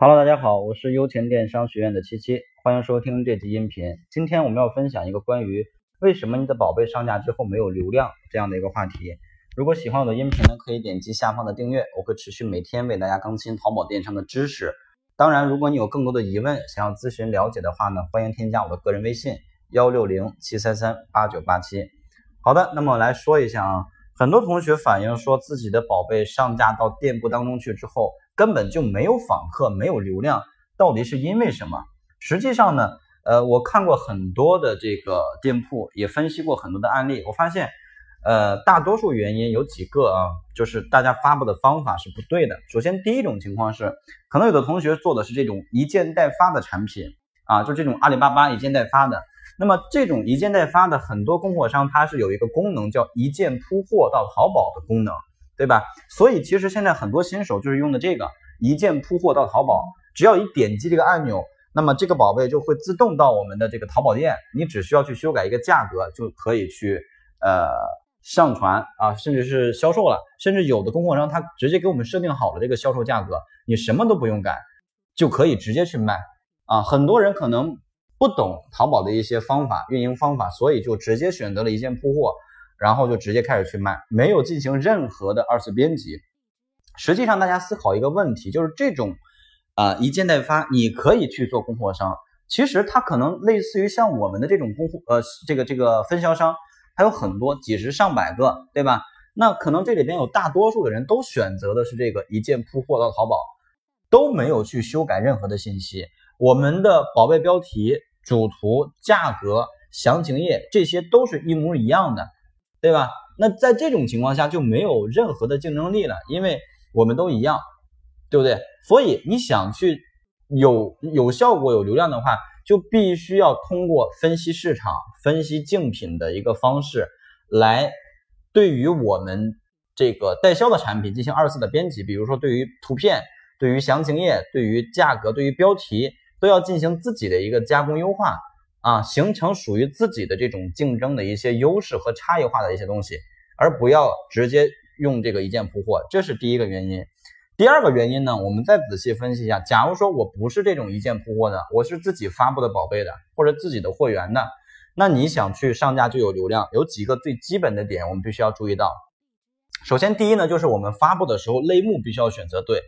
Hello，大家好，我是优钱电商学院的七七，欢迎收听这期音频。今天我们要分享一个关于为什么你的宝贝上架之后没有流量这样的一个话题。如果喜欢我的音频呢，可以点击下方的订阅，我会持续每天为大家更新淘宝电商的知识。当然，如果你有更多的疑问想要咨询了解的话呢，欢迎添加我的个人微信幺六零七三三八九八七。好的，那么来说一下啊，很多同学反映说自己的宝贝上架到店铺当中去之后。根本就没有访客，没有流量，到底是因为什么？实际上呢，呃，我看过很多的这个店铺，也分析过很多的案例，我发现，呃，大多数原因有几个啊，就是大家发布的方法是不对的。首先，第一种情况是，可能有的同学做的是这种一件代发的产品啊，就这种阿里巴巴一件代发的。那么这种一件代发的很多供货商，它是有一个功能叫一键铺货到淘宝的功能。对吧？所以其实现在很多新手就是用的这个一键铺货到淘宝，只要一点击这个按钮，那么这个宝贝就会自动到我们的这个淘宝店，你只需要去修改一个价格就可以去呃上传啊，甚至是销售了。甚至有的供货商他直接给我们设定好了这个销售价格，你什么都不用改，就可以直接去卖啊。很多人可能不懂淘宝的一些方法、运营方法，所以就直接选择了一键铺货。然后就直接开始去卖，没有进行任何的二次编辑。实际上，大家思考一个问题，就是这种啊一件代发，你可以去做供货商，其实它可能类似于像我们的这种供货呃这个这个分销商，还有很多几十上百个，对吧？那可能这里边有大多数的人都选择的是这个一键铺货到淘宝，都没有去修改任何的信息。我们的宝贝标题、主图、价格、详情页这些都是一模一样的。对吧？那在这种情况下就没有任何的竞争力了，因为我们都一样，对不对？所以你想去有有效果、有流量的话，就必须要通过分析市场、分析竞品的一个方式，来对于我们这个代销的产品进行二次的编辑。比如说，对于图片、对于详情页、对于价格、对于标题，都要进行自己的一个加工优化。啊，形成属于自己的这种竞争的一些优势和差异化的一些东西，而不要直接用这个一键铺货，这是第一个原因。第二个原因呢，我们再仔细分析一下，假如说我不是这种一键铺货的，我是自己发布的宝贝的，或者自己的货源的，那你想去上架就有流量，有几个最基本的点我们必须要注意到。首先，第一呢，就是我们发布的时候类目必须要选择对，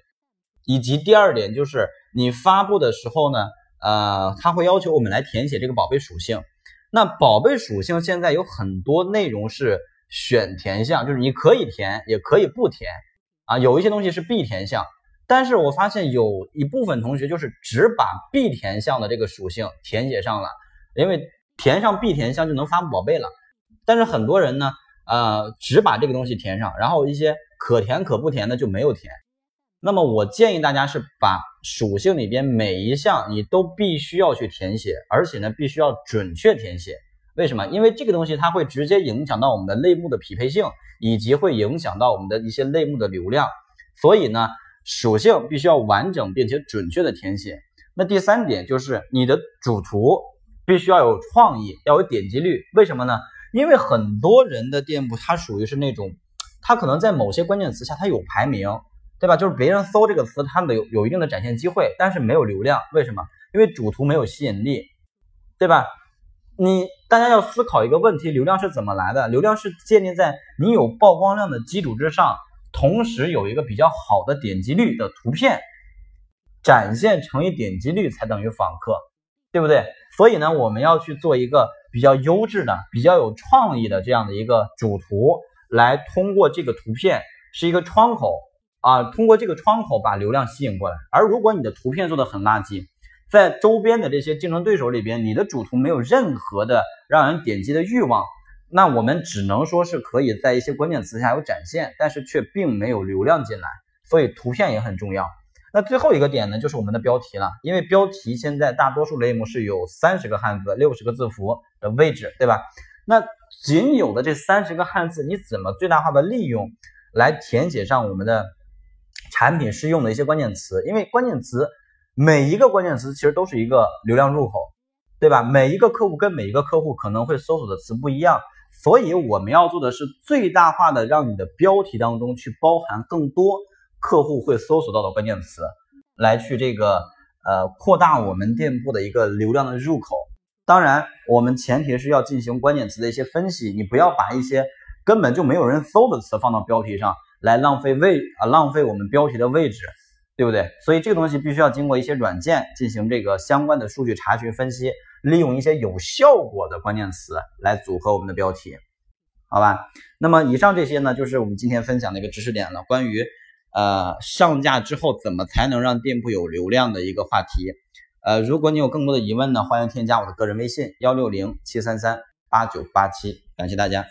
以及第二点就是你发布的时候呢。呃，他会要求我们来填写这个宝贝属性。那宝贝属性现在有很多内容是选填项，就是你可以填，也可以不填啊。有一些东西是必填项，但是我发现有一部分同学就是只把必填项的这个属性填写上了，因为填上必填项就能发布宝贝了。但是很多人呢，呃，只把这个东西填上，然后一些可填可不填的就没有填。那么我建议大家是把属性里边每一项你都必须要去填写，而且呢必须要准确填写。为什么？因为这个东西它会直接影响到我们的类目的匹配性，以及会影响到我们的一些类目的流量。所以呢，属性必须要完整并且准确的填写。那第三点就是你的主图必须要有创意，要有点击率。为什么呢？因为很多人的店铺它属于是那种，它可能在某些关键词下它有排名。对吧？就是别人搜这个词，它有有一定的展现机会，但是没有流量。为什么？因为主图没有吸引力，对吧？你大家要思考一个问题：流量是怎么来的？流量是建立在你有曝光量的基础之上，同时有一个比较好的点击率的图片展现乘以点击率才等于访客，对不对？所以呢，我们要去做一个比较优质的、比较有创意的这样的一个主图，来通过这个图片是一个窗口。啊，通过这个窗口把流量吸引过来。而如果你的图片做的很垃圾，在周边的这些竞争对手里边，你的主图没有任何的让人点击的欲望，那我们只能说是可以在一些关键词下有展现，但是却并没有流量进来。所以图片也很重要。那最后一个点呢，就是我们的标题了，因为标题现在大多数类目是有三十个汉字、六十个字符的位置，对吧？那仅有的这三十个汉字，你怎么最大化的利用来填写上我们的？产品适用的一些关键词，因为关键词每一个关键词其实都是一个流量入口，对吧？每一个客户跟每一个客户可能会搜索的词不一样，所以我们要做的是最大化的让你的标题当中去包含更多客户会搜索到的关键词，来去这个呃扩大我们店铺的一个流量的入口。当然，我们前提是要进行关键词的一些分析，你不要把一些根本就没有人搜的词放到标题上来浪费位啊，浪费我们标题的位置，对不对？所以这个东西必须要经过一些软件进行这个相关的数据查询分析，利用一些有效果的关键词来组合我们的标题，好吧？那么以上这些呢，就是我们今天分享的一个知识点了，关于呃上架之后怎么才能让店铺有流量的一个话题。呃，如果你有更多的疑问呢，欢迎添加我的个人微信幺六零七三三八九八七，感谢大家。